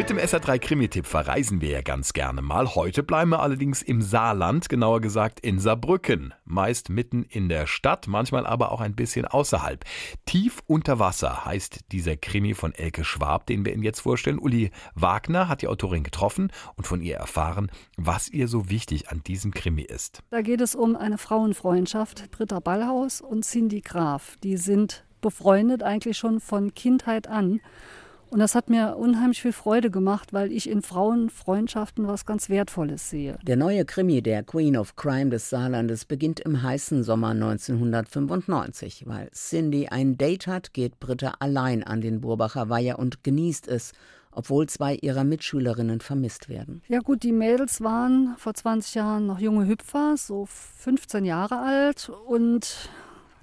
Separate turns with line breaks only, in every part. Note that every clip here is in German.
Mit dem SR3 Krimi-Tipp verreisen wir ja ganz gerne mal. Heute bleiben wir allerdings im Saarland, genauer gesagt in Saarbrücken. Meist mitten in der Stadt, manchmal aber auch ein bisschen außerhalb. Tief unter Wasser heißt dieser Krimi von Elke Schwab, den wir Ihnen jetzt vorstellen. Uli Wagner hat die Autorin getroffen und von ihr erfahren, was ihr so wichtig an diesem Krimi ist.
Da geht es um eine Frauenfreundschaft, Britta Ballhaus und Cindy Graf. Die sind befreundet eigentlich schon von Kindheit an. Und das hat mir unheimlich viel Freude gemacht, weil ich in Frauenfreundschaften was ganz Wertvolles sehe.
Der neue Krimi der Queen of Crime des Saarlandes beginnt im heißen Sommer 1995. Weil Cindy ein Date hat, geht Britta allein an den Burbacher Weiher und genießt es, obwohl zwei ihrer Mitschülerinnen vermisst werden.
Ja gut, die Mädels waren vor 20 Jahren noch junge Hüpfer, so 15 Jahre alt und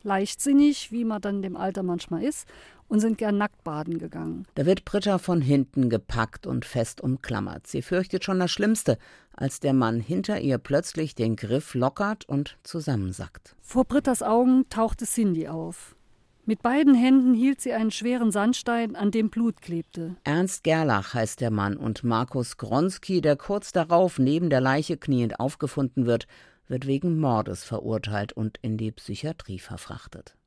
leichtsinnig, wie man dann dem Alter manchmal ist und sind gern nackt baden gegangen.
Da wird Britta von hinten gepackt und fest umklammert. Sie fürchtet schon das Schlimmste, als der Mann hinter ihr plötzlich den Griff lockert und zusammensackt.
Vor Brittas Augen tauchte Cindy auf. Mit beiden Händen hielt sie einen schweren Sandstein, an dem Blut klebte.
Ernst Gerlach heißt der Mann und Markus Gronski, der kurz darauf neben der Leiche kniend aufgefunden wird, wird wegen Mordes verurteilt und in die Psychiatrie verfrachtet.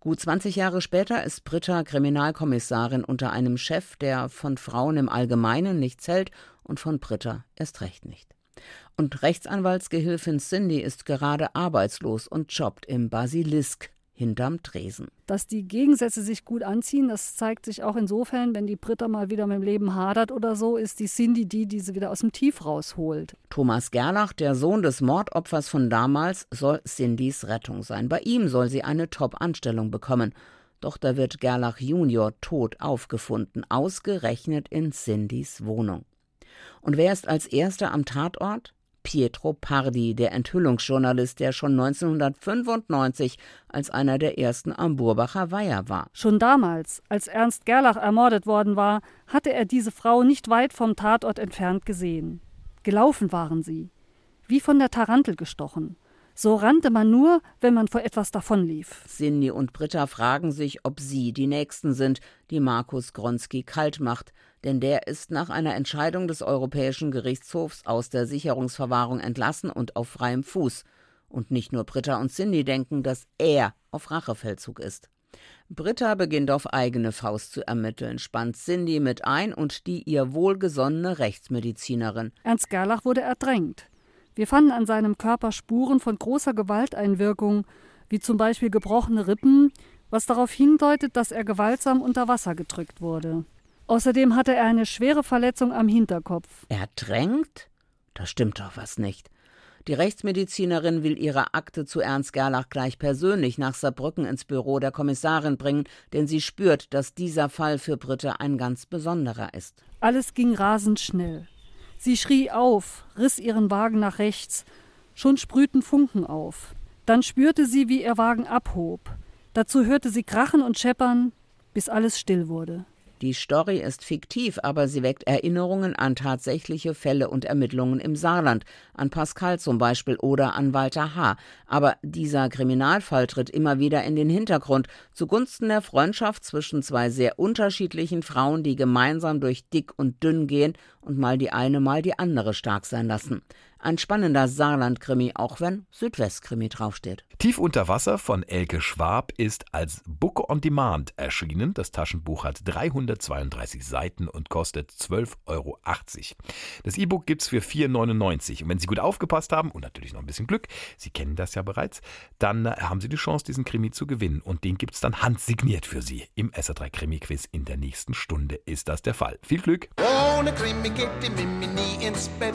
Gut 20 Jahre später ist Britta Kriminalkommissarin unter einem Chef, der von Frauen im Allgemeinen nichts hält und von Britta erst recht nicht. Und Rechtsanwaltsgehilfin Cindy ist gerade arbeitslos und jobbt im Basilisk, hinterm Tresen.
Dass die Gegensätze sich gut anziehen, das zeigt sich auch insofern, wenn die Britta mal wieder mit dem Leben hadert oder so, ist die Cindy die, die sie wieder aus dem Tief rausholt.
Thomas Gerlach, der Sohn des Mordopfers von damals, soll Cindys Rettung sein. Bei ihm soll sie eine Top-Anstellung bekommen. Doch da wird Gerlach Junior tot aufgefunden, ausgerechnet in Cindys Wohnung. Und wer ist als erster am Tatort? Pietro Pardi, der Enthüllungsjournalist, der schon 1995 als einer der ersten am Burbacher Weiher war.
Schon damals, als Ernst Gerlach ermordet worden war, hatte er diese Frau nicht weit vom Tatort entfernt gesehen. Gelaufen waren sie, wie von der Tarantel gestochen. So rannte man nur, wenn man vor etwas davonlief.
Cindy und Britta fragen sich, ob sie die Nächsten sind, die Markus Gronski kalt macht, denn der ist nach einer Entscheidung des Europäischen Gerichtshofs aus der Sicherungsverwahrung entlassen und auf freiem Fuß. Und nicht nur Britta und Cindy denken, dass er auf Rachefeldzug ist. Britta beginnt auf eigene Faust zu ermitteln, spannt Cindy mit ein und die ihr wohlgesonnene Rechtsmedizinerin.
Ernst Gerlach wurde ertränkt. Wir fanden an seinem Körper Spuren von großer Gewalteinwirkung, wie zum Beispiel gebrochene Rippen, was darauf hindeutet, dass er gewaltsam unter Wasser gedrückt wurde. Außerdem hatte er eine schwere Verletzung am Hinterkopf.
Ertränkt? Da stimmt doch was nicht. Die Rechtsmedizinerin will ihre Akte zu Ernst Gerlach gleich persönlich nach Saarbrücken ins Büro der Kommissarin bringen, denn sie spürt, dass dieser Fall für Britta ein ganz besonderer ist.
Alles ging rasend schnell. Sie schrie auf, riss ihren Wagen nach rechts. Schon sprühten Funken auf. Dann spürte sie, wie ihr Wagen abhob. Dazu hörte sie Krachen und Scheppern, bis alles still wurde.
Die Story ist fiktiv, aber sie weckt Erinnerungen an tatsächliche Fälle und Ermittlungen im Saarland, an Pascal zum Beispiel oder an Walter H. Aber dieser Kriminalfall tritt immer wieder in den Hintergrund, zugunsten der Freundschaft zwischen zwei sehr unterschiedlichen Frauen, die gemeinsam durch dick und dünn gehen und mal die eine, mal die andere stark sein lassen. Ein spannender Saarland-Krimi, auch wenn Südwest-Krimi draufsteht.
Tief unter Wasser von Elke Schwab ist als Book on Demand erschienen. Das Taschenbuch hat 332 Seiten und kostet 12,80 Euro. Das E-Book gibt's für 4,99. Und wenn Sie gut aufgepasst haben und natürlich noch ein bisschen Glück, Sie kennen das ja bereits, dann äh, haben Sie die Chance, diesen Krimi zu gewinnen. Und den gibt's dann handsigniert für Sie. Im SA3 Krimi-Quiz in der nächsten Stunde ist das der Fall. Viel Glück!
Ohne Krimi geht die Mimi nie ins Bett.